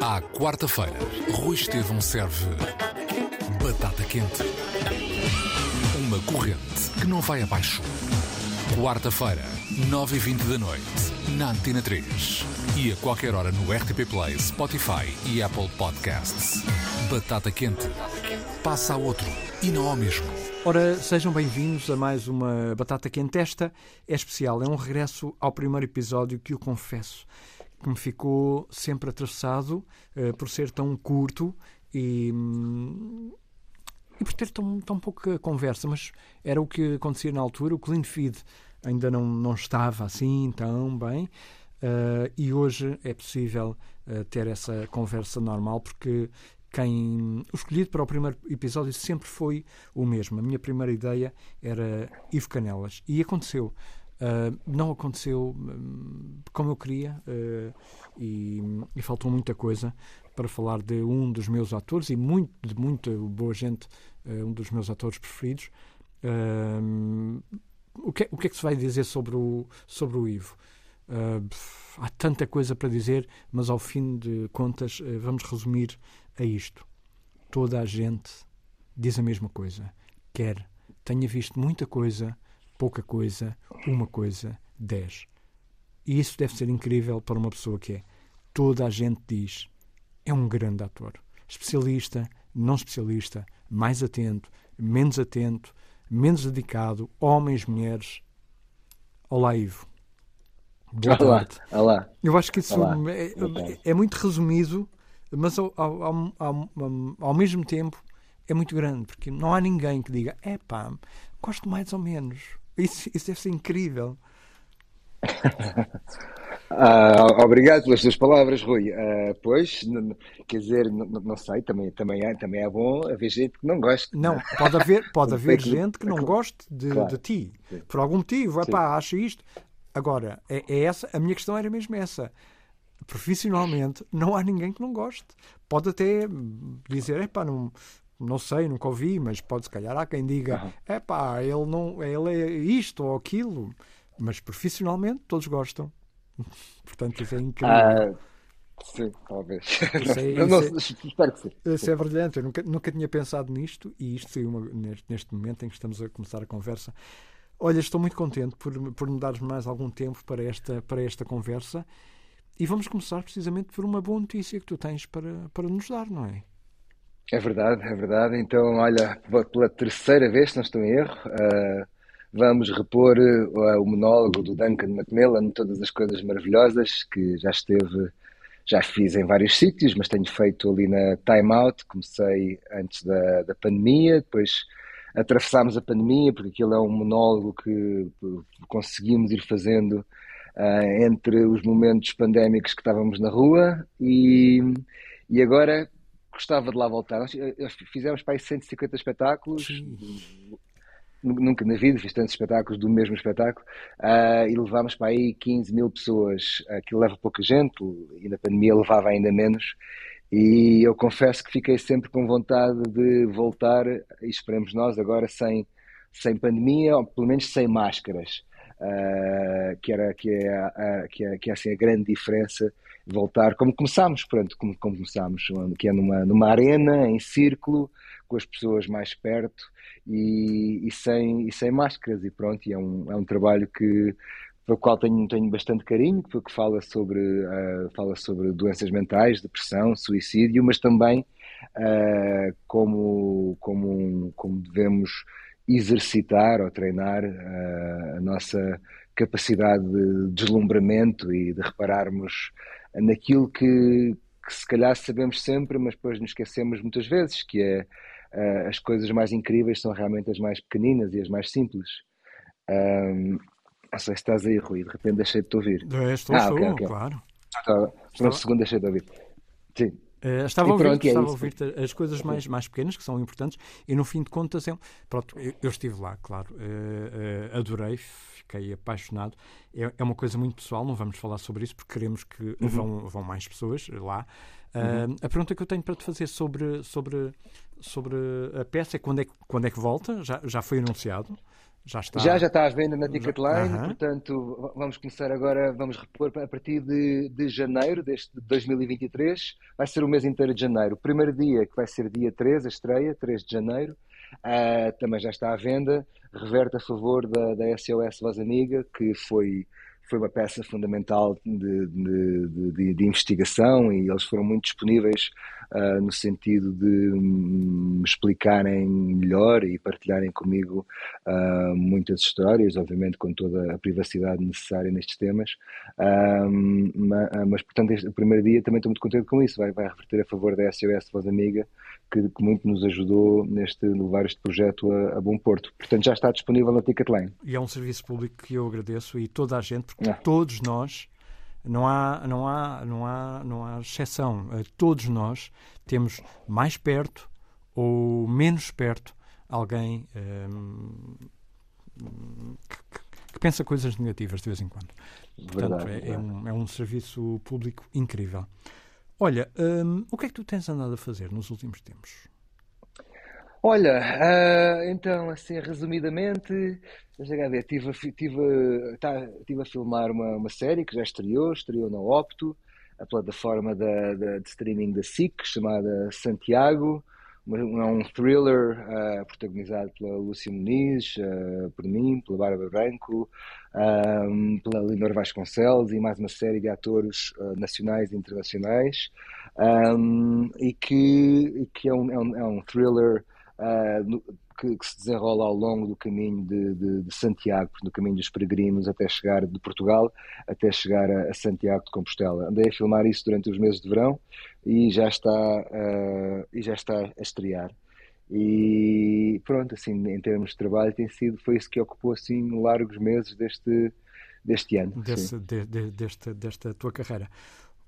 À quarta-feira, Rui Estevão serve batata quente. Uma corrente que não vai abaixo. Quarta-feira, 9h20 da noite, na Antena 3. E a qualquer hora no RTP Play, Spotify e Apple Podcasts. Batata quente. Passa a outro e não ao mesmo. Ora, sejam bem-vindos a mais uma Batata Quente. Esta é especial, é um regresso ao primeiro episódio que eu confesso que me ficou sempre atravessado uh, por ser tão curto e, hum, e por ter tão, tão pouca conversa, mas era o que acontecia na altura. O Clean Feed ainda não, não estava assim tão bem uh, e hoje é possível uh, ter essa conversa normal porque quem o escolhido para o primeiro episódio sempre foi o mesmo. A minha primeira ideia era Ivo Canelas e aconteceu. Uh, não aconteceu um, como eu queria uh, e, e, faltou muita coisa para falar de um dos meus atores e muito, de muita boa gente, uh, um dos meus atores preferidos. o, que, o que é que se vai dizer sobre o, sobre o Ivo? há tanta coisa para dizer, mas ao fim de contas vamos resumir a isto. Toda a gente diz a mesma coisa. Quer tenha visto muita coisa, pouca coisa, uma coisa, dez. E isso deve ser incrível para uma pessoa que é. Toda a gente diz. É um grande ator. Especialista, não especialista, mais atento, menos atento, menos dedicado, homens, mulheres. Olá, Ivo. Boa olá, tarde. Olá. Eu acho que isso é, é, muito resumido mas ao, ao, ao, ao, mesmo tempo é muito grande, porque não há ninguém que diga, é pá, gosto mais ou menos. Isso, isso deve ser incrível. ah, obrigado pelas suas palavras, Rui. Ah, pois, quer dizer, não, sei, também, também, é, também é bom haver gente que não goste. Não, pode haver, pode haver gente que não goste de, claro. de ti, Sim. por algum motivo, é pá, acha isto. Agora, é, é, essa, a minha questão era mesmo essa profissionalmente, não há ninguém que não goste. Pode até dizer, epá, não, não sei, nunca ouvi, mas pode se calhar há quem diga, é pá, ele, não, ele é isto ou aquilo. Mas profissionalmente todos gostam. Portanto, isso é incrível. Ah, sim, talvez. Isso é, isso não, é, espero que sim. Isso é brilhante. Eu nunca, nunca tinha pensado nisto e isto saiu neste, neste momento em que estamos a começar a conversa. Olha, estou muito contente por, por me dares mais algum tempo para esta, para esta conversa e vamos começar precisamente por uma boa notícia que tu tens para, para nos dar, não é? É verdade, é verdade. Então, olha, pela terceira vez, se não estou em erro, uh, vamos repor uh, o monólogo do Duncan Macmillan, todas as coisas maravilhosas que já esteve, já fiz em vários sítios, mas tenho feito ali na Time Out. Comecei antes da, da pandemia, depois atravessámos a pandemia, porque aquilo é um monólogo que conseguimos ir fazendo uh, entre os momentos pandémicos que estávamos na rua e, e agora gostava de lá voltar. Nós fizemos para aí 150 espetáculos. Sim. Nunca na vida fiz tantos espetáculos do mesmo espetáculo uh, e levámos para aí 15 mil pessoas. Aquilo leva pouca gente e na pandemia levava ainda menos. E eu confesso que fiquei sempre com vontade de voltar, e esperemos nós agora, sem, sem pandemia, ou pelo menos sem máscaras uh, que, era, que, é, que, é, que é assim a grande diferença voltar como começámos, pronto, como, começámos, que é numa, numa arena, em círculo, com as pessoas mais perto e, e, sem, e sem máscaras, e pronto, e é um, é um trabalho que pelo qual tenho, tenho bastante carinho, porque fala sobre, uh, fala sobre doenças mentais, depressão, suicídio, mas também uh, como, como, como devemos exercitar ou treinar uh, a nossa capacidade de deslumbramento e de repararmos naquilo que, que, se calhar sabemos sempre, mas depois nos esquecemos muitas vezes, que é uh, as coisas mais incríveis são realmente as mais pequeninas e as mais simples. Um, não sei se estás aí, Rui, de repente deixei de te ouvir. Estou, ah, okay, okay. claro. Por um segundo deixei de ouvir. Sim. Uh, estava a ouvir, é a ouvir as coisas mais, mais pequenas, que são importantes, e no fim de contas, é, pronto, eu, eu estive lá, claro, uh, uh, adorei, fiquei apaixonado. É, é, uma coisa muito pessoal, não vamos falar sobre isso porque queremos que uhum. vão, vão mais pessoas lá. Uhum. A pergunta que eu tenho para te fazer sobre, sobre, sobre a peça é quando é, quando é que volta? Já, já foi anunciado? Já está. Já, já está à venda na Ticketline, uhum. portanto, vamos começar agora, vamos repor a partir de, de janeiro deste 2023, vai ser o mês inteiro de janeiro. O primeiro dia, que vai ser dia 3, a estreia, 3 de janeiro, uh, também já está à venda, reverte a favor da, da SOS Voz Amiga, que foi foi uma peça fundamental de, de, de, de, investigação e eles foram muito disponíveis uh, no sentido de me explicarem melhor e partilharem comigo uh, muitas histórias, obviamente com toda a privacidade necessária nestes temas. Uh, mas, mas, portanto, este, o primeiro dia também estou muito contente com isso, vai, vai reverter a favor da SOS Voz Amiga, que, que, muito nos ajudou neste levar este projeto a, a, bom porto. Portanto, já está disponível na Ticketline. E é um serviço público que eu agradeço e toda a gente, porque todos nós, não há, não há, não há, não há exceção. Eh, todos nós temos mais perto ou menos perto alguém ehm, que, que, pensa coisas negativas de vez em quando. Portanto, verdade, é, é, um, é um serviço público incrível. Olha, hum, o que é que tu tens andado a fazer nos últimos tempos? Olha, uh, então, assim, resumidamente, deixa ver, estive a, tive, tá, tive a filmar uma, uma série que já estreou, estreou na Opto, a plataforma da, da, de streaming da SIC, chamada Santiago, é um thriller uh, protagonizado pela Lúcia Muniz, uh, por mim, pela Bárbara Branco, um, pela Leonor Vasconcelos e mais uma série de atores uh, nacionais e internacionais, um, e que, que é, um, é, um, é um thriller no, que, que, se desenrola ao longo do caminho de, de, de, Santiago, no caminho dos peregrinos até chegar de Portugal, até chegar a, a, Santiago de Compostela. Andei a filmar isso durante os meses de verão e já está, uh, e já está a estrear. E pronto, assim, em termos de trabalho, tem sido, foi isso que ocupou assim largos meses deste, deste ano. Desse, de, de, desta, desta tua carreira.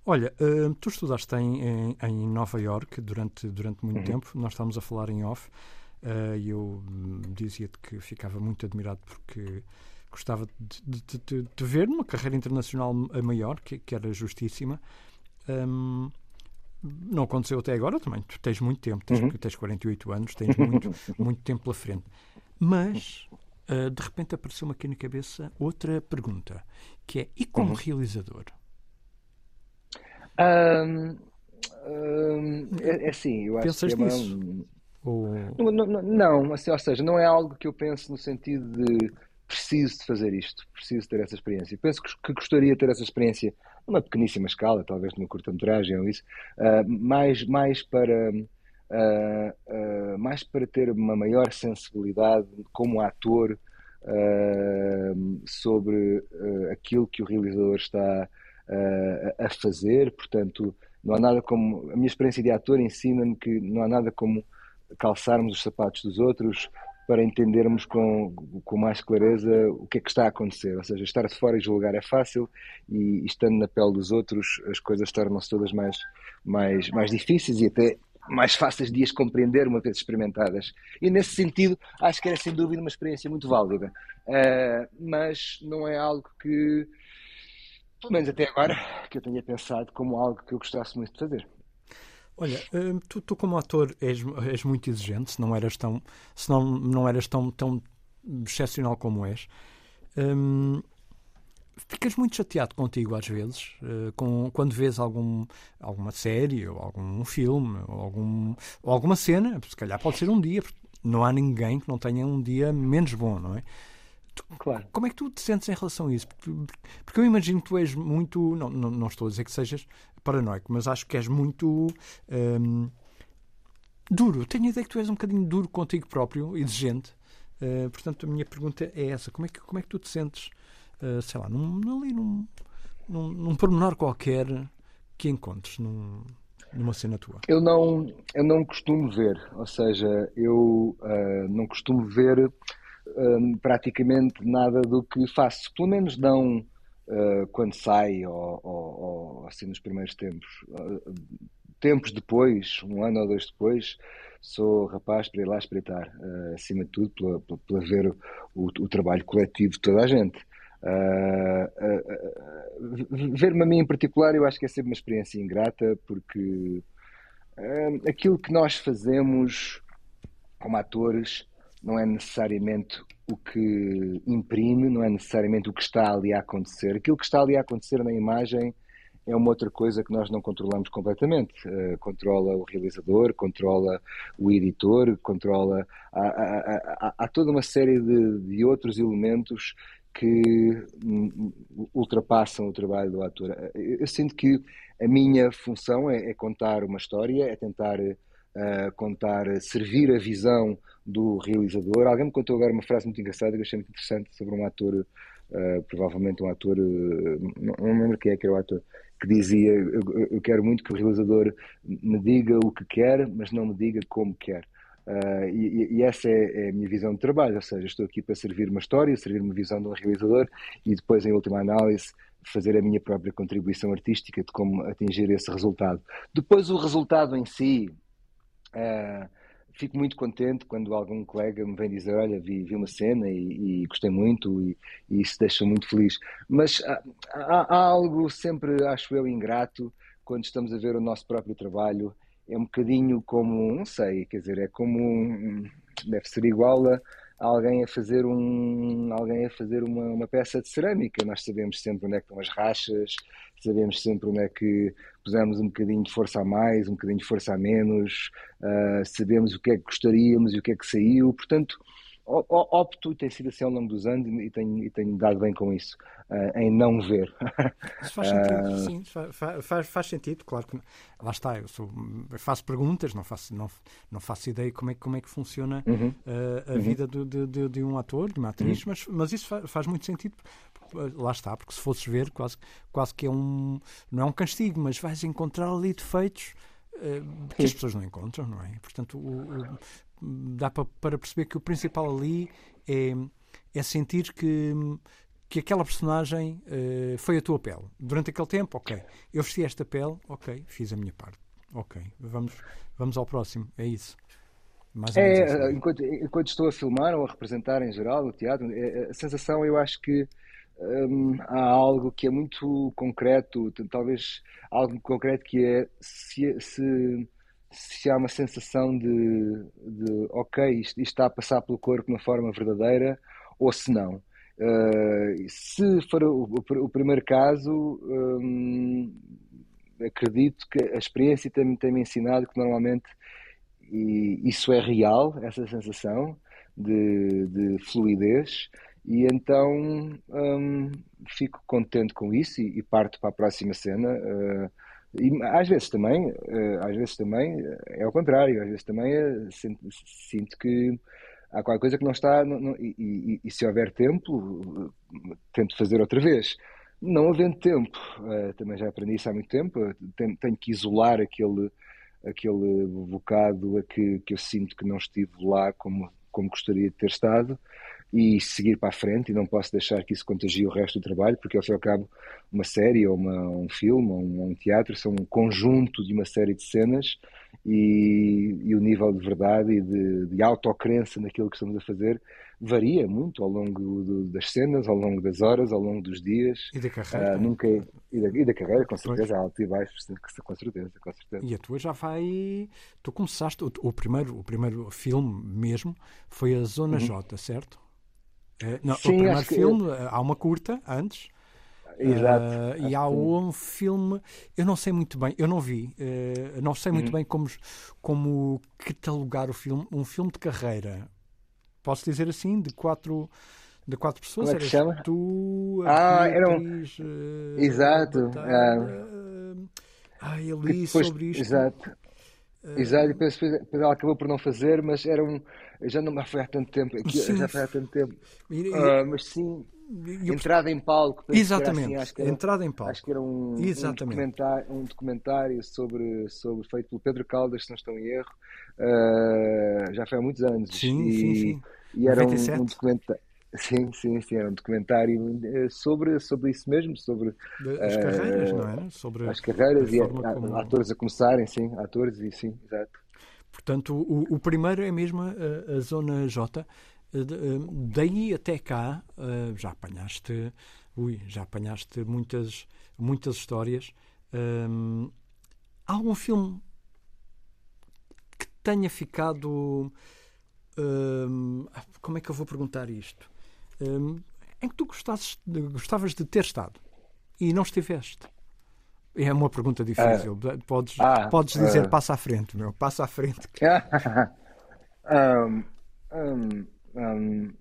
Olha, uh, tu estudaste em, em, em, Nova York durante, durante muito uhum. tempo, nós estávamos a falar em off. Uh, eu hum, dizia-te que ficava muito admirado porque gostava de, de, de, de, ver numa carreira internacional maior, que, que era justíssima. Um, não aconteceu até agora também. Tu tens muito tempo, tens, uhum. tens 48 anos, tens muito, muito tempo pela frente. Mas, uh, de repente, apareceu-me aqui na cabeça outra pergunta, que é: e como uhum. realizador? Um, um, é, é assim, eu acho Pensas que é nisso? Uma, ou... Não, não, não assim, ou seja, não é algo que eu penso no sentido de preciso de fazer isto, preciso ter essa experiência. Penso que, que gostaria de ter essa experiência numa pequeníssima escala, talvez numa curta-metragem ou isso, uh, mais, mais para. Uh, uh, mais para ter uma maior sensibilidade como ator sobre aquilo que o realizador está a fazer, portanto, não há nada como. A minha experiência de ator ensina-me que não há nada como calçarmos os sapatos dos outros para entendermos com, com mais clareza o que é que está a acontecer. Ou seja, estar de fora e julgar é fácil e, e estando na pele dos outros as coisas tornam-se todas mais, mais, mais difíceis e até mais fáceis de as compreender uma vez experimentadas. E nesse sentido, acho que era sem dúvida uma experiência muito válida. Uh, mas não é algo que, pelo menos até agora, que eu tenha pensado como algo que eu gostasse muito de fazer. Olha, hum, tu, tu como ator és, és, muito exigente, se não eras tão, se não, não eras tão, tão excepcional como és. Hum, ficas muito chateado contigo às vezes, uh, com, quando vês algum, alguma série, ou algum filme, ou, algum, ou alguma cena, se calhar pode ser um dia, porque não há ninguém que não tenha um dia menos bom, não é? Tu, claro. Como é que tu te sentes em relação a isso? Porque, eu imagino que tu és muito. Não, não, não, estou a dizer que sejas paranoico, mas acho que és muito. Um, duro. Tenho a ideia que tu és um bocadinho duro contigo próprio, exigente. Uh, portanto, a minha pergunta é essa: como é que, como é que tu te sentes, uh, sei lá, num, ali num, num, num pormenor qualquer que encontres num, numa cena tua? Eu não, eu não costumo ver, ou seja, eu uh, não costumo ver um, praticamente nada do que faço, pelo menos não uh, quando sai ou, ou, ou, assim nos primeiros tempos. Uh, tempos depois, um ano ou dois depois, sou rapaz para ir lá espreitar, uh, acima de tudo, para ver o, o, o, trabalho coletivo de toda a gente. Ver-me a mim em particular, eu acho que é sempre uma experiência ingrata, porque aquilo que nós fazemos como atores não é necessariamente o que imprime, não é necessariamente o que está ali a acontecer. Aquilo que está ali a acontecer na imagem é uma outra coisa que nós não controlamos completamente. Uh, controla o realizador, controla o editor, controla. Há, toda uma série de, de outros elementos que hum, ultrapassam o trabalho do ator. Eu, eu sinto que a minha função é, é, contar uma história, é tentar uh, contar, servir a visão do realizador. Alguém me contou agora uma frase muito engraçada que eu achei muito interessante sobre um ator, uh, provavelmente um ator, uh, não, não me lembro quem é que era o ator, que dizia: eu, eu, quero muito que o realizador me diga o que quer, mas não me diga como quer. Uh, e, e, essa é, é, a minha visão de trabalho, ou seja, estou aqui para servir uma história, servir uma visão de um realizador e depois, em última análise, fazer a minha própria contribuição artística de como atingir esse resultado. Depois, o resultado em si, uh, fico muito contente quando algum colega me vem dizer: Olha, vi, vi uma cena e, e gostei muito, e, e, isso deixa muito feliz. Mas há, há, há algo sempre, acho eu, ingrato quando estamos a ver o nosso próprio trabalho é um bocadinho como, não sei, quer dizer, é como deve ser igual a alguém a fazer um alguém a fazer uma, uma peça de cerâmica. Nós sabemos sempre onde é que estão as rachas, sabemos sempre onde é que pusemos um bocadinho de força a mais, um bocadinho de força a menos, uh, sabemos o que é que gostaríamos e o que é que saiu. Portanto, opto, tem sido assim ao longo dos anos e tenho, e tenho dado bem com isso, uh, em não ver. Isso faz sentido, uh... sim, faz, faz, faz, sentido, claro que lá está, eu, sou, eu, faço perguntas, não faço, não, não faço ideia como é, como é que funciona uhum. uh, a uhum. vida de, de, de, um ator, de uma atriz, uhum. mas, mas isso faz, faz muito sentido lá está, porque se fosses ver, quase, quase que é um. Não é um castigo, mas vais encontrar ali defeitos que as pessoas não encontram, não é? Portanto, o, o, dá para, perceber que o principal ali é, é sentir que, que aquela personagem uh, foi a tua pele. Durante aquele tempo, ok, eu vesti esta pele, ok, fiz a minha parte. Ok, vamos, vamos ao próximo, é isso. é, assim. enquanto, enquanto estou a filmar ou a representar em geral o teatro, é, a sensação eu acho que hum, há algo que é muito concreto, talvez algo concreto que é se, se se há uma sensação de, de ok, isto, está a passar pelo corpo de uma forma verdadeira ou se não. Uh, se for o, o, o primeiro caso, um, acredito que a experiência tem-me tem ensinado que normalmente isso é real, essa sensação de, de fluidez, e então um, fico contente com isso e, e, parto para a próxima cena. Uh, e às vezes também, eh, às vezes também eh, é o contrário, às vezes também é, sinto, sinto, que há qualquer coisa que não está, não, não, e, e, e, se houver tempo, tento fazer outra vez. Não havendo tempo, também já aprendi isso há muito tempo, tenho, tenho que isolar aquele, aquele bocado a que, que eu sinto que não estive lá como, como gostaria de ter estado e seguir para a frente e não posso deixar que isso contagie o resto do trabalho, porque ao fim e ao cabo uma série ou uma, um filme ou um, um, teatro são um conjunto de uma série de cenas e, e o nível de verdade e de, de autocrença naquilo que estamos a fazer varia muito ao longo do, das cenas, ao longo das horas, ao longo dos dias. E da carreira. Uh, nunca, é, e, da, e da carreira, com certeza, alto e baixo, com certeza, com certeza. E a tua já vai. Tu começaste, o, o primeiro, o primeiro filme mesmo foi a Zona uhum. J, certo? É, não, Sim, o primeiro filme, que... há uma curta antes. Exato. Uh, e há um filme, eu não sei muito bem, eu não vi, uh, não sei muito uhum. bem como, como catalogar o filme, um filme de carreira, posso dizer assim, de quatro, de quatro pessoas. Como é que chama? Tu, ah, era um... Uh, exato. Ah, eu li depois, sobre isto. Exato. Exato, e depois, depois ela acabou por não fazer, mas era um. Já não foi há tanto tempo. Aqui, já foi há tanto tempo. Uh, mas sim, entrada em palco. Exatamente, assim, era, entrada em palco. Acho que era um, um, documentário, um documentário sobre, sobre, feito pelo Pedro Caldas, se não estou em erro. Uh, já foi há muitos anos. Sim, e, sim, sim. E era um, um documentário. Sim, sim, sim, era um documentário eh, sobre, sobre isso mesmo, sobre as uh, carreiras, não é? Sobre as carreiras e a, como... atores a começarem, sim, atores e sim, exato. Portanto, o, o primeiro é mesmo a, a Zona J. Eh, daí até cá já apanhaste, ui, já apanhaste muitas, muitas histórias. Um, algum filme que tenha ficado hum, como é que eu vou perguntar isto? Hum, em que tu gostasses gostavas de ter estado e não estiveste? É uma pergunta difícil. Uh, podes, ah, podes dizer uh, passa à frente, meu. Passa à frente. um, um, um,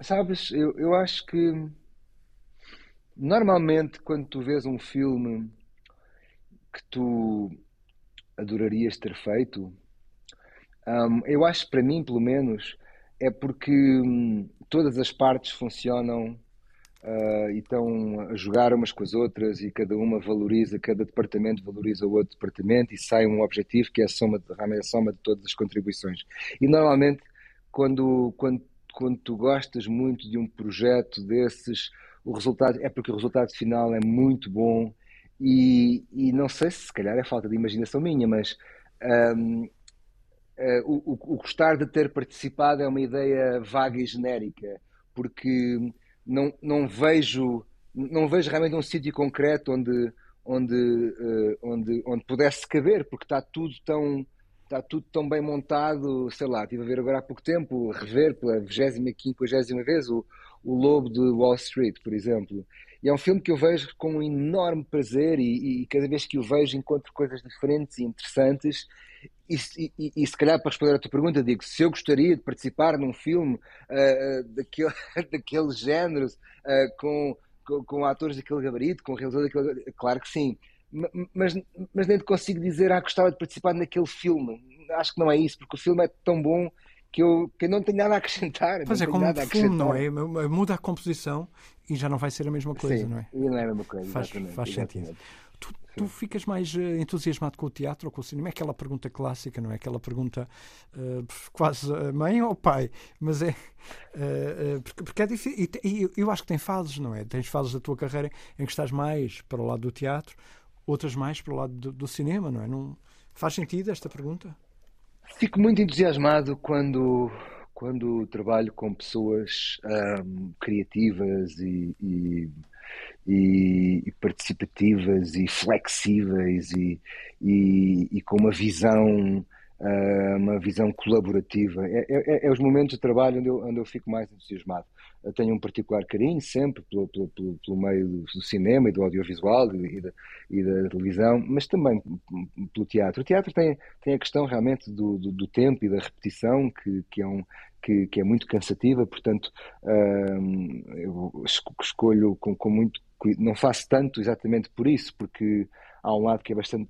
sabes, eu, eu acho que normalmente quando tu vês um filme que tu adorarias ter feito, eu acho para mim, pelo menos, é porque hum, todas as partes funcionam uh, e estão a jogar umas com as outras e cada uma valoriza, cada departamento valoriza o outro departamento e sai um objetivo que é a soma, realmente a soma de todas as contribuições. E normalmente, quando, quando, quando tu gostas muito de um projeto desses, o resultado é porque o resultado final é muito bom e, e não sei se se calhar é falta de imaginação minha, mas um, uh, eh, o, o, o, gostar de ter participado é uma ideia vaga e genérica, porque não, não vejo não vejo realmente um sítio concreto onde onde uh, onde onde pudesse caber porque está tudo tão está tudo tão bem montado. Sei lá estive a ver agora há pouco tempo rever pela 25 50 vez o, o Lobo de Wall Street por exemplo e é um filme que eu vejo com um enorme prazer e, e cada vez que o vejo encontro coisas diferentes e interessantes e, e, e, se calhar para responder à tua pergunta, digo, se eu gostaria de participar num filme uh, daquele, daquele género, uh, com, com, com, atores daquele gabarito, com realizador daquele claro que sim. Mas, mas nem te consigo dizer, ah, gostava de participar naquele filme. Acho que não é isso, porque o filme é tão bom que eu, que eu não tenho nada a acrescentar. Pois é, como um filme, não é? Muda a composição e já não vai ser a mesma coisa, sim, não é? E não é a mesma coisa, faz, faz sentido. Tu, tu, ficas mais uh, entusiasmado com o teatro ou com o cinema? É aquela pergunta clássica, não é? Aquela pergunta uh, quase uh, mãe ou pai? Mas é. porque, porque é difícil. E, e, eu acho que tem fases, não é? Tens fases da tua carreira em que estás mais para o lado do teatro, outras mais para o lado do, do cinema, não é? Não, faz sentido esta pergunta? Fico muito entusiasmado quando quando trabalho com pessoas um, criativas e, e e, participativas e flexíveis e, e, e, com uma visão uma visão colaborativa é, é, é, os momentos de trabalho onde eu, onde eu fico mais entusiasmado eu tenho um particular carinho sempre pelo, pelo, pelo, pelo meio do, cinema e do audiovisual e da, e da, televisão, mas também pelo teatro. O teatro tem, tem a questão realmente do, do, do tempo e da repetição, que, que, é um, que, que é muito cansativa, portanto uh, eu escolho com, com muito não faço tanto exatamente por isso, porque há um lado que é bastante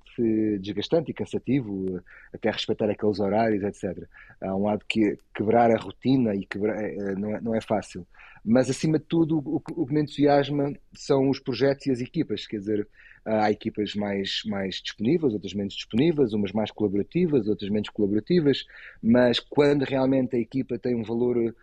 desgastante e cansativo, até respeitar aqueles horários, etc. Há um lado que quebrar a rotina e quebrar, é, é, não, é, não é fácil. Mas, acima de tudo, o, que me entusiasma são os projetos e as equipas, quer dizer, há equipas mais, mais disponíveis, outras menos disponíveis, umas mais colaborativas, outras menos colaborativas, mas quando realmente a equipa tem um valor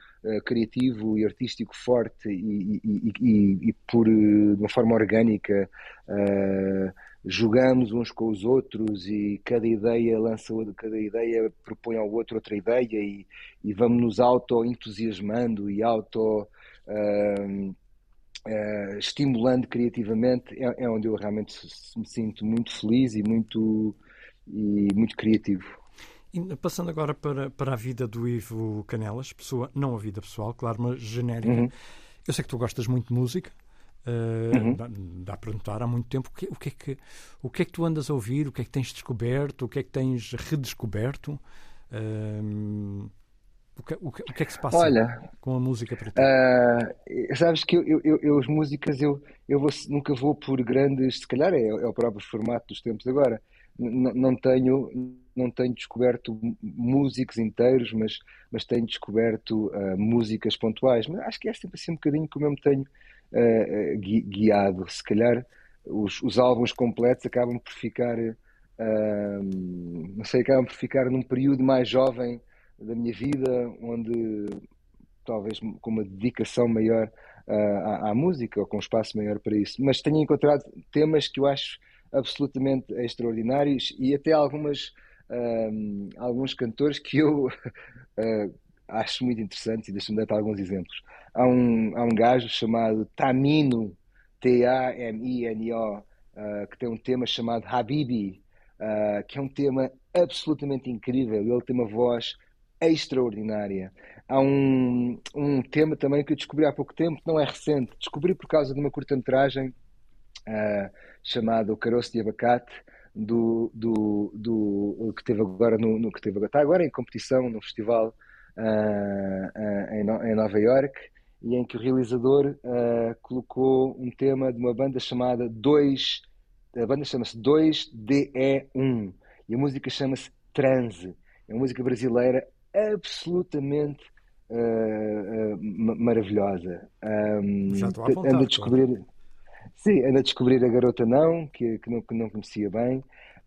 criativo e artístico forte e, e, e, e por, de uma forma orgânica, uh, jogamos uns com os outros e cada ideia lança cada ideia propõe ao outro outra ideia e, e vamos nos auto entusiasmando e auto uh, uh, estimulando criativamente é, é, onde eu realmente me sinto muito feliz e muito e muito criativo e passando agora para, para a vida do Ivo Canelas, pessoa, não a vida pessoal, claro, mas genérica. Uhum. Eu sei que tu gostas muito de música, Uh, uhum. dá, dá para notar há muito tempo o que, o, que é que, o que é que tu andas a ouvir, o que é que tens descoberto, o que é que tens redescoberto. Uh, o, que, o, que, o que é que se passa Olha, com a música para ti? Uh, sabes que eu, eu, eu, as músicas eu, eu vou, nunca vou por grandes, se calhar é, é o próprio formato dos tempos agora. N não tenho não tenho descoberto músicos inteiros, mas, mas tenho descoberto músicas pontuais. Mas acho que é sempre assim um bocadinho como eu me tenho uh, guiado. Se calhar os, os, álbuns completos acabam por ficar, uh, não sei, acabam por ficar num período mais jovem da minha vida, onde talvez com uma dedicação maior uh, à, à, música ou com um espaço maior para isso. Mas tenho encontrado temas que eu acho absolutamente extraordinários e até algumas uh, alguns cantores que eu uh, acho muito interessantes e deixa-me dar alguns exemplos há um, há um gajo chamado Tamino, T-A-M-I-N-O, uh, que tem um tema chamado Habibi, uh, que é um tema absolutamente incrível. Ele tem uma voz extraordinária. Há um, um tema também que eu descobri há pouco tempo, não é recente, descobri por causa de uma curta-metragem uh, chamada O Caroço de Abacate, do, do, do, que teve agora no, no que teve está agora em competição no festival em, no, em, Nova York e em que o realizador colocou um tema de uma banda chamada 2 a banda chama-se 2DE1 e a música chama-se Transe é uma música brasileira absolutamente uh, uh, maravilhosa. Um, Já estou a apontar, a descobrir, claro. sim, anda a descobrir a garota não, que, que, não, que não conhecia bem.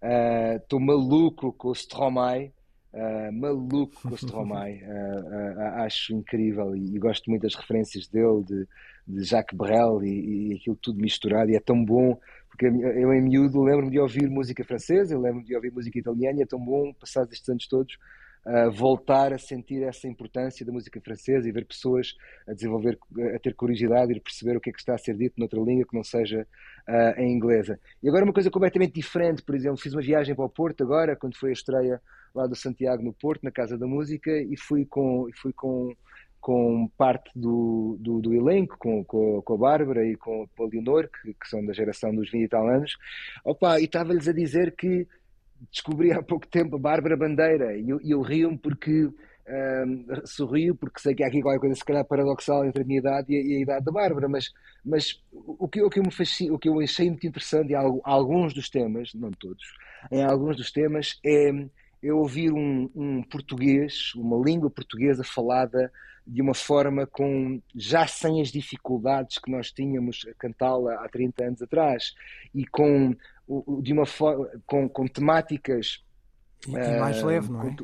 Uh, estou maluco com o Stromae. Uh, maluco com o Stromae, uh, acho incrível e, e, gosto muito das referências dele, de, de Jacques Brel e, e, aquilo tudo misturado. E é tão bom, porque eu em miúdo lembro-me de ouvir música francesa, eu lembro-me de ouvir música italiana, e é tão bom, passados estes anos todos, voltar a sentir essa importância da música francesa e ver pessoas a desenvolver, a ter curiosidade e perceber o que é que está a ser dito noutra língua que não seja uh, em inglesa. E agora uma coisa completamente diferente, por exemplo, fiz uma viagem para o Porto agora, quando foi a estreia lá do Santiago no Porto, na Casa da Música, e fui com, fui com com parte do, do, do elenco, com, com, com, a Bárbara e com, a Leonor, que, que, são da geração dos 20 e tal anos, Opa, e estava-lhes a dizer que descobri há pouco tempo a Bárbara Bandeira e eu, eu rio-me porque um, sorrio porque sei que há aqui qualquer coisa se calhar paradoxal entre a minha idade e a, e a idade da Bárbara, mas, mas o, que, o, que me fascina, o que eu achei muito interessante em alguns dos temas, não todos, em alguns dos temas é eu ouvir um, um português, uma língua portuguesa falada de uma forma com já sem as dificuldades que nós tínhamos a cantá-la há 30 anos atrás e com de uma com, com temáticas e, uh, mais leve, não é?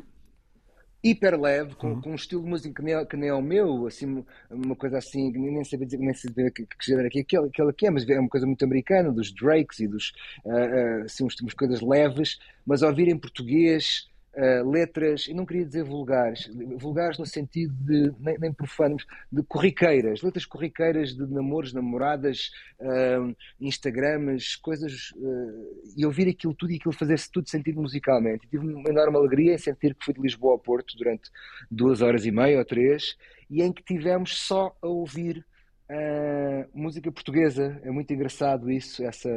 hiper leve, com, uhum. com, um estilo de música que nem, é, que nem é o meu, assim, uma coisa assim, nem sabia dizer, nem sabia que, que género aqui, aquele, aquele que é, mas é uma coisa muito americana, dos Drakes e dos, uh, uh, assim, umas coisas leves, mas ouvir em português, uh, letras, eu não queria dizer vulgares, vulgares no sentido de, nem, nem profanos, de corriqueiras, letras corriqueiras de namoros, namoradas, uh, Instagrams, coisas, uh, e ouvir aquilo tudo e aquilo fazer-se tudo sentido musicalmente. E tive uma enorme alegria em sentir que fui de Lisboa ao Porto durante duas horas e meia ou três, e em que tivemos só a ouvir Uh, música portuguesa. É muito engraçado isso, essa,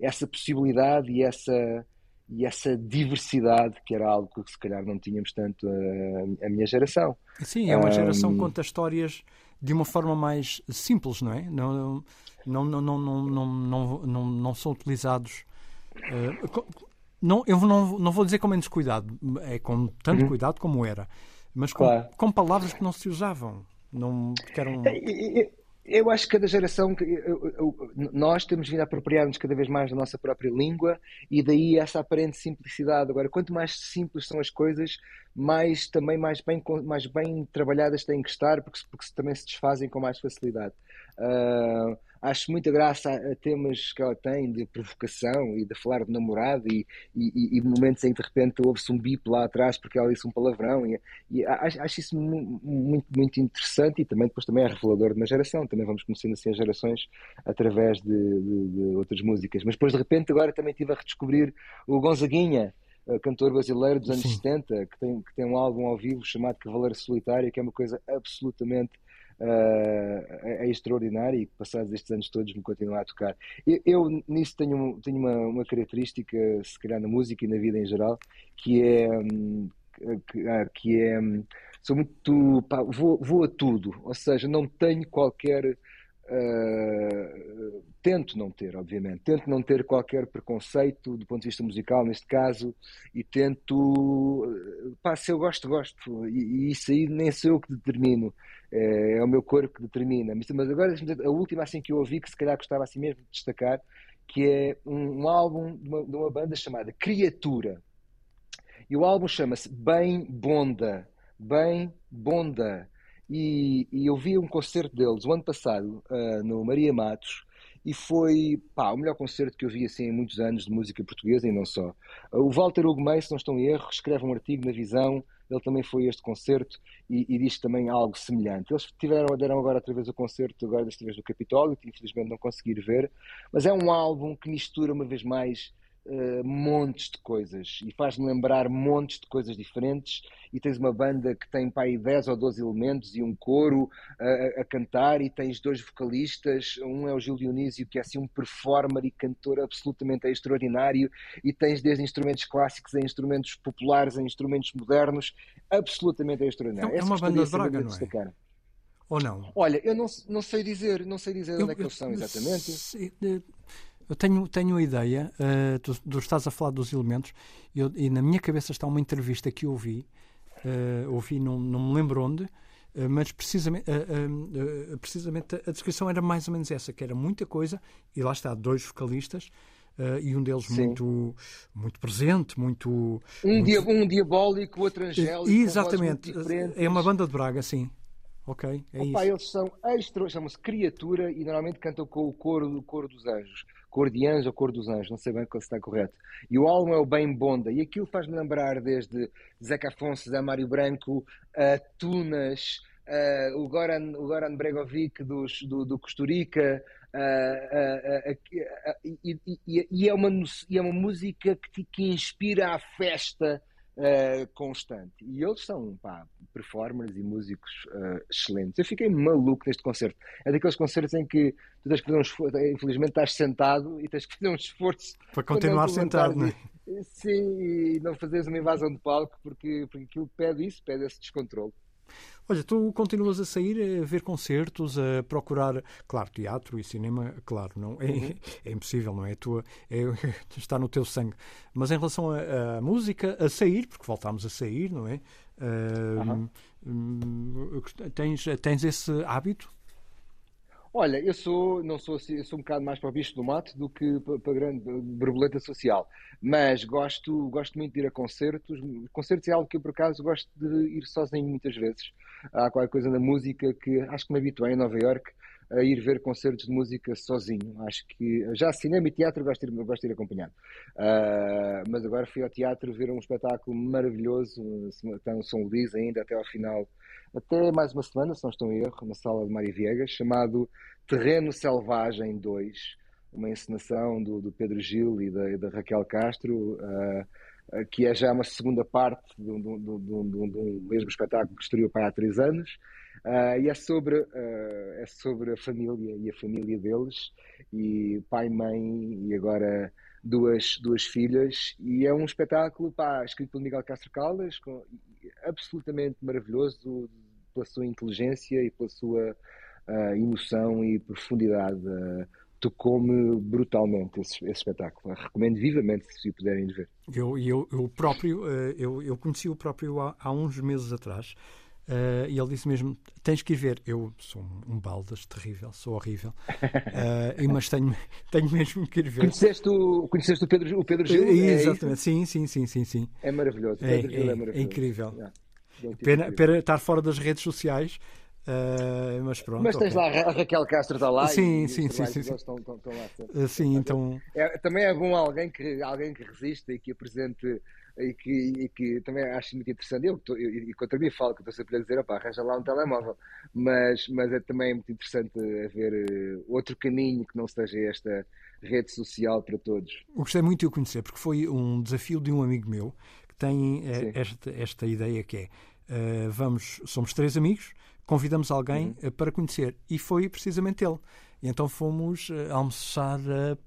essa possibilidade e essa, e essa diversidade, que era algo que se calhar não tínhamos tanto a, a minha geração. Sim, é uma um... geração que conta histórias de uma forma mais simples, não é? Não, não, não, não, não, não, não, não são utilizados. Uh, não, eu não, não vou dizer com menos cuidado, é com tanto uhum. cuidado como era, mas com, claro. com palavras que não se usavam. Não, que eram... Eu acho que cada geração, nós temos vindo a apropriar-nos cada vez mais da nossa própria língua e daí essa aparente simplicidade. Agora, quanto mais simples são as coisas, mais também mais bem, mais bem trabalhadas têm que estar, porque, porque também se desfazem com mais facilidade. Uh, acho muita graça a, temas que ela tem de provocação e de falar de namorado e, e, e momentos em que de repente ouve-se um bip lá atrás porque ela disse um palavrão e, e acho, acho, isso muito, muito interessante e também depois também é revelador de uma geração, também vamos conhecendo assim as gerações através de, de, de outras músicas, mas depois de repente agora também estive a redescobrir o Gonzaguinha cantor brasileiro dos anos Sim. 70, que tem, que tem um álbum ao vivo chamado Cavaleiro Solitário, que é uma coisa absolutamente uh, é, extraordinário e passados estes anos todos me continua a tocar. Eu, eu nisso tenho, tenho uma, uma, característica, se calhar na música e na vida em geral, que é um, que, ah, que, é um, sou muito pá, vou, vou a tudo, ou seja, não tenho qualquer Uh, tento não ter, obviamente, tento não ter qualquer preconceito do ponto de vista musical, neste caso, e tento, pá, se eu gosto, gosto, e, e isso aí nem sou eu que determino, é, é, o meu corpo que determina. Mas agora, a última assim que eu ouvi, que se calhar gostava assim mesmo de destacar, que é um, um álbum de uma, de uma banda chamada Criatura, e o álbum chama-se Bem Bonda, Bem Bonda. E, e, eu vi um concerto deles o ano passado uh, no Maria Matos e foi pá, o melhor concerto que eu vi assim, em muitos anos de música portuguesa e não só. O Walter Hugo May, se não estou em erro, escreve um artigo na Visão, ele também foi a este concerto e, e diz também algo semelhante. Eles tiveram, deram agora outra vez o concerto, agora desta vez do Capitólio, que infelizmente não consegui ver, mas é um álbum que mistura uma vez mais uh, montes de coisas e faz-me lembrar montes de coisas diferentes. E tens uma banda que tem para aí 10 ou 12 elementos e um coro uh, a cantar, e tens dois vocalistas. Um é o Gil Dionísio, que é assim um performer e cantor absolutamente extraordinário, e tens desde instrumentos clássicos a instrumentos populares, a instrumentos modernos, absolutamente extraordinário. É, é uma banda de Braga, não é? Ou não? Olha, eu não, não sei dizer, não sei dizer eu, onde é que eles são exatamente. Eu tenho, tenho a ideia, uh, tu, tu, estás a falar dos elementos, eu, e na minha cabeça está uma entrevista que eu ouvi, uh, ouvi, não, não me lembro onde, uh, mas precisamente, uh, precisamente a descrição era mais ou menos essa, que era muita coisa, e lá está, dois vocalistas, Uh, e um deles muito muito presente, muito um, muito... Dia, um diabólico, outro angélico. Exatamente, é uma banda de Braga, sim. Ok, é Opa, isso. Eles são extra, chamam-se Criatura e normalmente cantam com o coro do coro dos anjos. Cor de anjo ou cor dos anjos, não sei bem qual está correto. E o álbum é o Bem Bonda. E aquilo faz-me lembrar desde Zeca Afonso, a Mário Branco, a Tunas, Uh, o, Goran, o Goran Bregovic dos, do, do Costa Rica, e, é uma, e é uma música que, que inspira a festa uh, constante. E eles são pá, performers e músicos uh, excelentes. Eu fiquei maluco neste concerto. É daqueles concertos em que tu tens que fazer um esforço, infelizmente estás sentado e tens que fazer um esforço para continuar sentado, não é? Sim, e não fazeres uma invasão de palco porque, porque aquilo pede isso, pede esse descontrole. Olha, tu continuas a sair, a ver concertos, a procurar, claro, teatro e cinema, claro, não é, uhum. é impossível, não é? Tu, é, está no teu sangue. Mas em relação à música, a sair, porque voltámos a sair, não é? Uh, uhum. tens, tens esse hábito? Olha, eu sou, não sou assim, eu sou um bocado mais para o bicho do mato do que para, a grande borboleta social, mas gosto, gosto muito de ir a concertos. Concertos é algo que eu, por acaso, gosto de ir sozinho muitas vezes. Há qualquer coisa na música que acho que me habituei em Nova York a ir ver concertos de música sozinho. Acho que já cinema e teatro gosto de ir, gosto de ir acompanhado. Uh, mas agora fui ao teatro ver um espetáculo maravilhoso, está no São Luís ainda até ao final até mais uma semana, se não estou em erro, na sala de Mário Viegas, chamado Terreno Selvagem 2, uma encenação do, do Pedro Gil e da, da Raquel Castro, uh, que é já uma segunda parte do, do, do mesmo espetáculo que estreou para há três anos. Uh, e é sobre, é sobre a família e a família deles, e pai, mãe e agora duas, duas filhas, e é um espetáculo pá, escrito pelo Miguel Castro Caldas, com, absolutamente maravilhoso pela sua inteligência e pela sua uh, emoção e profundidade. Uh, Tocou-me brutalmente esse, esse, espetáculo. Recomendo vivamente se puderem ver. Eu, eu, eu próprio, uh, eu, eu conheci o próprio há, há uns meses atrás. Uh, e ele disse mesmo: tens que ir ver. Eu sou um, um baldas terrível, sou horrível, uh, mas tenho, tenho mesmo que ir ver. Conheceste o, conheceste o, Pedro, o Pedro Gil? Uh, exatamente, é sim, sim, sim, sim, sim. É maravilhoso. É, é, é, maravilhoso. é incrível. Pena, pena estar fora das redes sociais. Uh, mas pronto. Mas tens okay. lá a Raquel Castro está lá sim, e sim, sim, sim, sim. Estão, estão, estão lá sim, então... É, também é bom alguém que, alguém que resista e que apresente e que, e que também acho muito interessante. Eu, eu, e contra mim falo que estou sempre a dizer, opá, arranja lá um telemóvel, mas, mas é também muito interessante haver uh, outro caminho que não seja esta rede social para todos. Eu gostei muito de o conhecer, porque foi um desafio de um amigo meu que tem esta, esta ideia que é Uh, vamos, somos três amigos, convidamos alguém uhum. uh, para conhecer e foi precisamente ele. E então fomos uh, almoçar a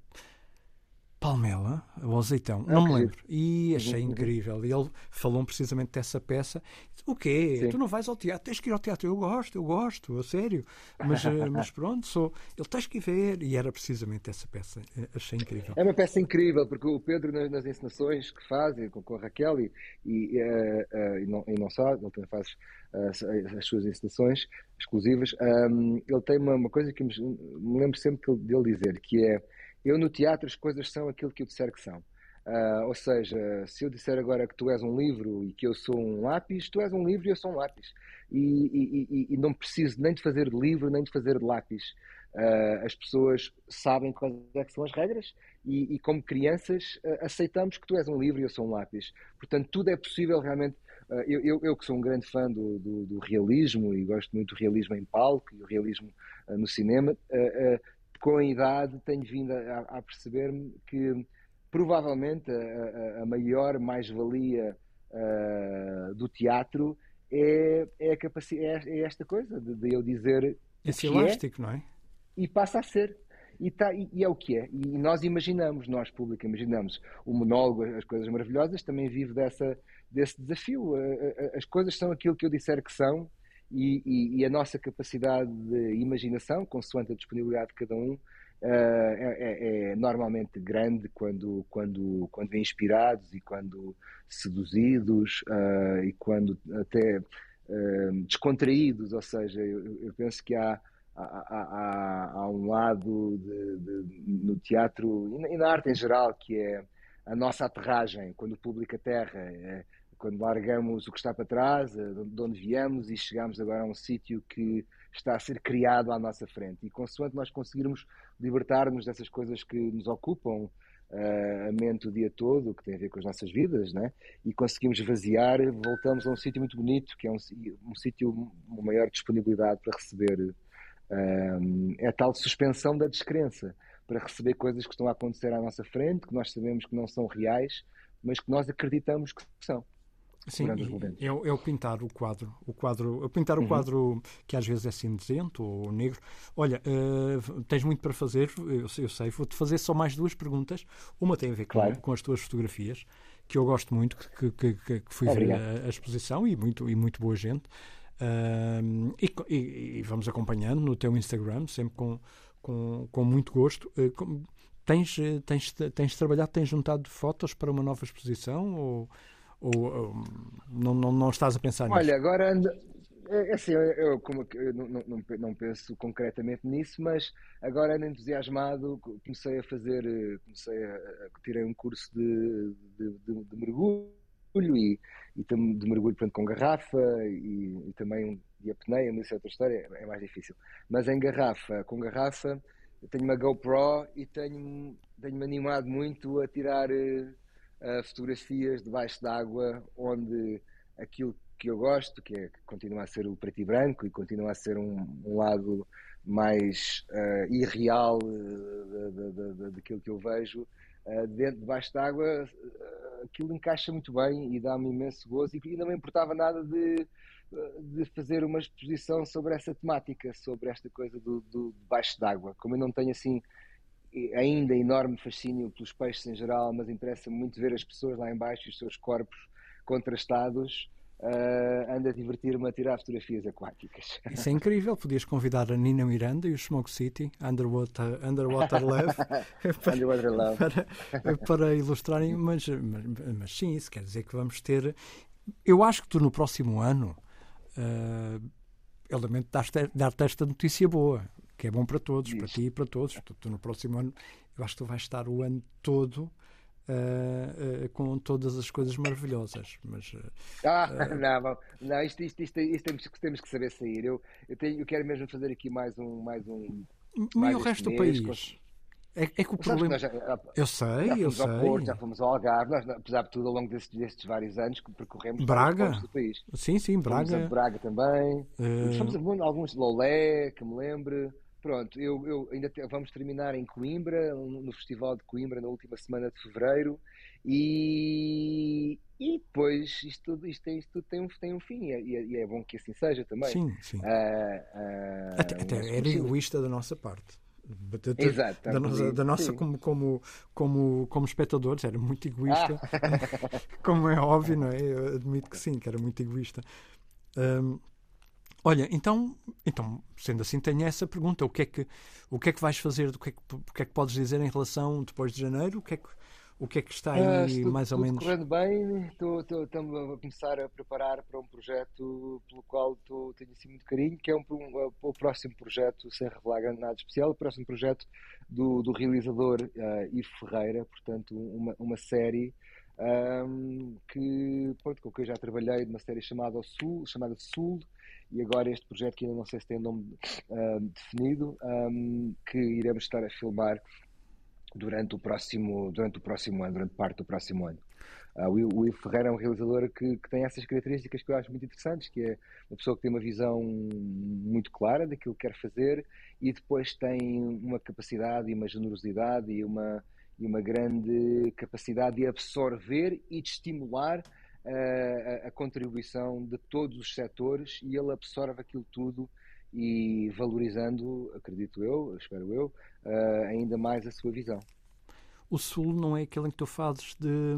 Palmela, o azeitão, não me lembro. E achei uhum. incrível. E ele falou precisamente dessa peça. O quê? Sim. Tu não vais ao teatro? Tens que ir ao teatro. Eu gosto, eu gosto, a sério. Mas, eh, mas pronto, sou. Ele tens que ir ver. E era precisamente essa peça. Eh, achei incrível. É uma peça incrível, porque o Pedro, nas, nas encenações que faz, com, com a Raquel, e, e, uh, uh, e, não, e não só, ele também faz uh, as suas encenações exclusivas, um, ele tem uma, uma coisa que me, me lembro sempre dele dizer, que é eu no teatro as coisas são aquilo que eu disser que são. Uh, ou seja, se eu disser agora que tu és um livro e que eu sou um lápis, tu és um livro e eu sou um lápis. E, e, e, e não preciso nem de fazer de livro, nem de fazer de lápis. Uh, as pessoas sabem quais é são as regras e, como crianças uh, aceitamos que tu és um livro e eu sou um lápis. Portanto, tudo é possível realmente. Eu, eu, eu, que sou um grande fã do, do, do, realismo e gosto muito do realismo em palco e o realismo no cinema, com a idade tenho vindo a, a perceber-me que provavelmente a, a, maior mais-valia uh, do teatro é, é, a é, é esta coisa de, de eu dizer. Esse elástico, é, não é? E passa a ser. E, tá, e, e, é o que é. E nós imaginamos, nós, público, imaginamos. O monólogo, as coisas maravilhosas, também vive dessa, desse desafio. As coisas são aquilo que eu disser que são e, e, e a nossa capacidade de imaginação, consoante a disponibilidade de cada um, Uh, é, é, é, normalmente grande quando, quando, quando inspirados e quando seduzidos uh, e quando até uh, descontraídos, ou seja, eu, eu penso que há, há, há, há um lado de, de, no teatro e na arte em geral que é a nossa aterragem, quando o público aterra, é, quando largamos o que está para trás, de onde viemos e chegamos agora a um sítio que está a ser criado à nossa frente. E consoante nós conseguirmos libertar-nos dessas coisas que nos ocupam uh, a mente o dia todo, que tem a ver com as nossas vidas, né? e conseguimos vaziar, voltamos a um sítio muito bonito, que é um, um sítio com maior disponibilidade para receber. Uh, é a tal suspensão da descrença, para receber coisas que estão a acontecer à nossa frente, que nós sabemos que não são reais, mas que nós acreditamos que são. Sim, é, é o pintar o quadro, o quadro, pintar o uhum. quadro que às vezes é cinzento ou negro. Olha, uh, tens muito para fazer, eu, eu sei, vou-te fazer só mais duas perguntas. Uma tem a ver claro. com, com, as tuas fotografias, que eu gosto muito, que, que, que, que fui Obrigado. ver a, a, exposição e muito, e muito boa gente. Uh, e, e, e, vamos acompanhando no teu Instagram, sempre com, com, com muito gosto. Uh, com, tens, tens, tens trabalhado, tens juntado fotos para uma nova exposição ou ou, não, não, não estás a pensar nisso? Olha, agora anda, é, é assim, eu, eu, como, eu não, não, não, penso concretamente nisso, mas agora ando entusiasmado, comecei a fazer, eh, comecei a, a tirei um curso de, de, de, de mergulho e, e de mergulho portanto, com garrafa e, e também de apneia, mas isso é outra história, é mais difícil. Mas em garrafa, com garrafa, tenho uma GoPro e tenho, tenho-me animado muito a tirar eh, fotografias debaixo d'água onde aquilo que eu gosto, que, é, continua a ser o preto e branco e continua a ser um, um lado mais uh, irreal uh, daquilo que eu vejo, uh, dentro, debaixo d'água, uh, aquilo encaixa muito bem e dá-me imenso gozo. E, e, não me importava nada de, de fazer uma exposição sobre essa temática, sobre esta coisa do, do debaixo d'água. Como eu não tenho assim ainda enorme fascínio pelos peixes em geral, mas interessa-me muito ver as pessoas lá embaixo e os seus corpos contrastados. Uh, anda a divertir-me a tirar fotografias aquáticas. Isso é incrível. Podias convidar a Nina Miranda e o Smoke City, Underwater, Underwater Love, para, Underwater Love. Para, para, ilustrarem. Mas, mas, mas, sim, isso quer dizer que vamos ter. Eu acho que tu no próximo ano. Uh, eu lamento dar-te esta notícia boa que é bom para todos, Isso. para ti e para todos. Tu, tu, no próximo ano, eu acho que tu vais estar o ano todo Uh, uh, com todas as coisas maravilhosas. Mas, uh, ah, não, não, isto, isto, isto, isto, temos, temos que saber sair. Eu, eu, tenho, eu quero mesmo fazer aqui mais um. Mais um mais o resto do país. Com... É, é, que o problema. Já, eu sei, já eu sei. Porto, já fomos ao Algarve, nós, apesar de tudo, ao longo destes, destes vários anos que percorremos Braga. do país. Sim, sim, Braga. Fomos a Braga também. Uh... Fomos a alguns Lolé, que me lembre. Pronto, eu, eu ainda te, vamos terminar em Coimbra, no Festival de Coimbra, na última semana de fevereiro, e, e depois isto tudo, isto, isto tudo tem, um, tem um fim, e é, e é bom que assim seja também. Sim, sim. Uh, uh, até, até era egoísta da nossa parte. Exato, da nossa, da nossa como, como, como, como espectadores, era muito egoísta, ah. como é óbvio, não é? Eu admito que sim, que era muito egoísta. Um, Olha, então, então, sendo assim, tenho essa pergunta. O que é que, o que, é que vais fazer? O que, é que, o que é que podes dizer em relação depois de janeiro? O que é que, o que, é que está aí uh, mais ou menos? correndo bem, estou, a começar a preparar para um projeto pelo qual estou, tenho assim muito carinho, que é um, um, o próximo projeto, sem revelar nada especial, o próximo projeto do, do realizador uh, Ivo Ferreira, portanto, uma, uma série um, que, pronto, com que eu já trabalhei numa série chamada Sul, chamada Sul, e agora este projeto que ainda não sei se tem nome definido, um, que iremos estar a filmar durante o próximo, durante o próximo ano, durante parte do próximo ano. Uh, o, o Ivo Ferreira é um realizador que, que, tem essas características que eu acho muito interessantes, que é uma pessoa que tem uma visão muito clara daquilo que quer fazer e depois tem uma capacidade e uma generosidade e uma e uma grande capacidade de absorver e de estimular uh, a, a, contribuição de todos os setores e ele absorve aquilo tudo e valorizando, acredito eu, espero eu, uh, ainda mais a sua visão. O Sul não é aquele em que tu fazes de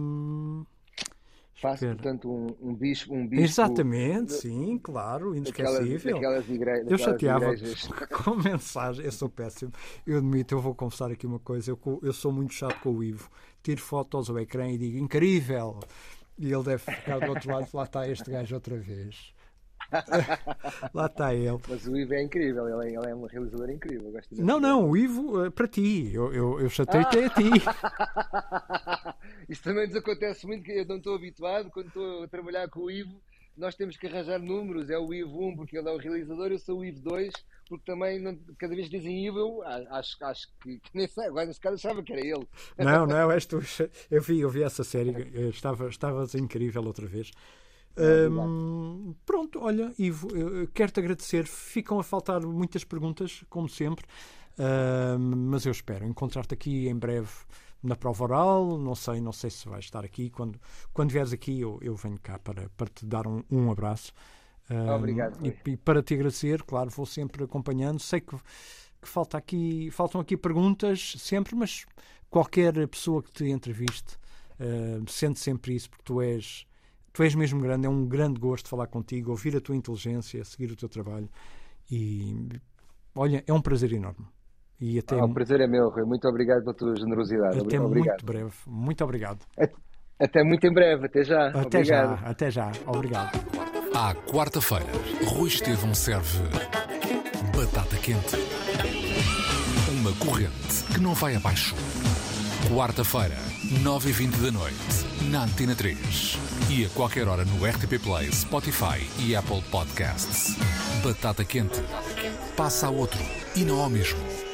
Faço, Espera. portanto, um, um, bispo, um bispo. Exatamente, sim, claro, inesquecível. Daquelas, daquelas igre... eu chateava com mensagem, eu sou péssimo. Eu admito, eu vou confessar aqui uma coisa. Eu, eu sou muito chato com o Ivo. Tiro fotos ao ecrã e digo incrível. E ele deve ficar do outro lado, lá está este gajo outra vez. Lá está ele. Mas o Ivo é incrível, ele é, ele é um realizador incrível. não, não, o Ivo é para ti. Eu, eu, eu chatei-te ah. a ti. Isso também nos acontece muito, que eu não estou habituado quando estou a trabalhar com o Ivo. Nós temos que arranjar números. É o Ivo 1 porque ele é o realizador, eu sou o Ivo 2 porque também não, cada vez dizem Ivo, eu acho, acho que, que, nem sei, agora nesse caso achava que era ele. Não, não, és tu. Eu vi, eu vi essa série, estava, estavas incrível outra vez. Um, pronto, olha, Ivo, quero-te agradecer. Ficam a faltar muitas perguntas, como sempre, uh, mas eu espero encontrar-te aqui em breve na prova oral. Não sei, não sei se vais estar aqui. Quando, quando vieres aqui, eu, eu venho cá para, para te dar um, um abraço. Obrigado. E, e, para te agradecer, claro, vou sempre acompanhando. Sei que, que falta aqui, faltam aqui perguntas sempre, mas qualquer pessoa que te entreviste uh, sente sempre isso, porque tu és Tu és mesmo grande, é um grande gosto falar contigo, ouvir a tua inteligência, seguir o teu trabalho e olha, é um prazer enorme. E até... Ah, o prazer é meu, Rui. Muito obrigado pela tua generosidade. Até obrigado. muito breve. Muito obrigado. Até muito em breve. Até já. Até obrigado. já. Até já. Obrigado. À quarta-feira, Rui Estevão serve batata quente. Uma corrente que não vai abaixo. Quarta-feira, 9h20 da noite, na Antena 3. E a qualquer hora no RTP Play, Spotify e Apple Podcasts. Batata quente. Passa a outro e não ao mesmo.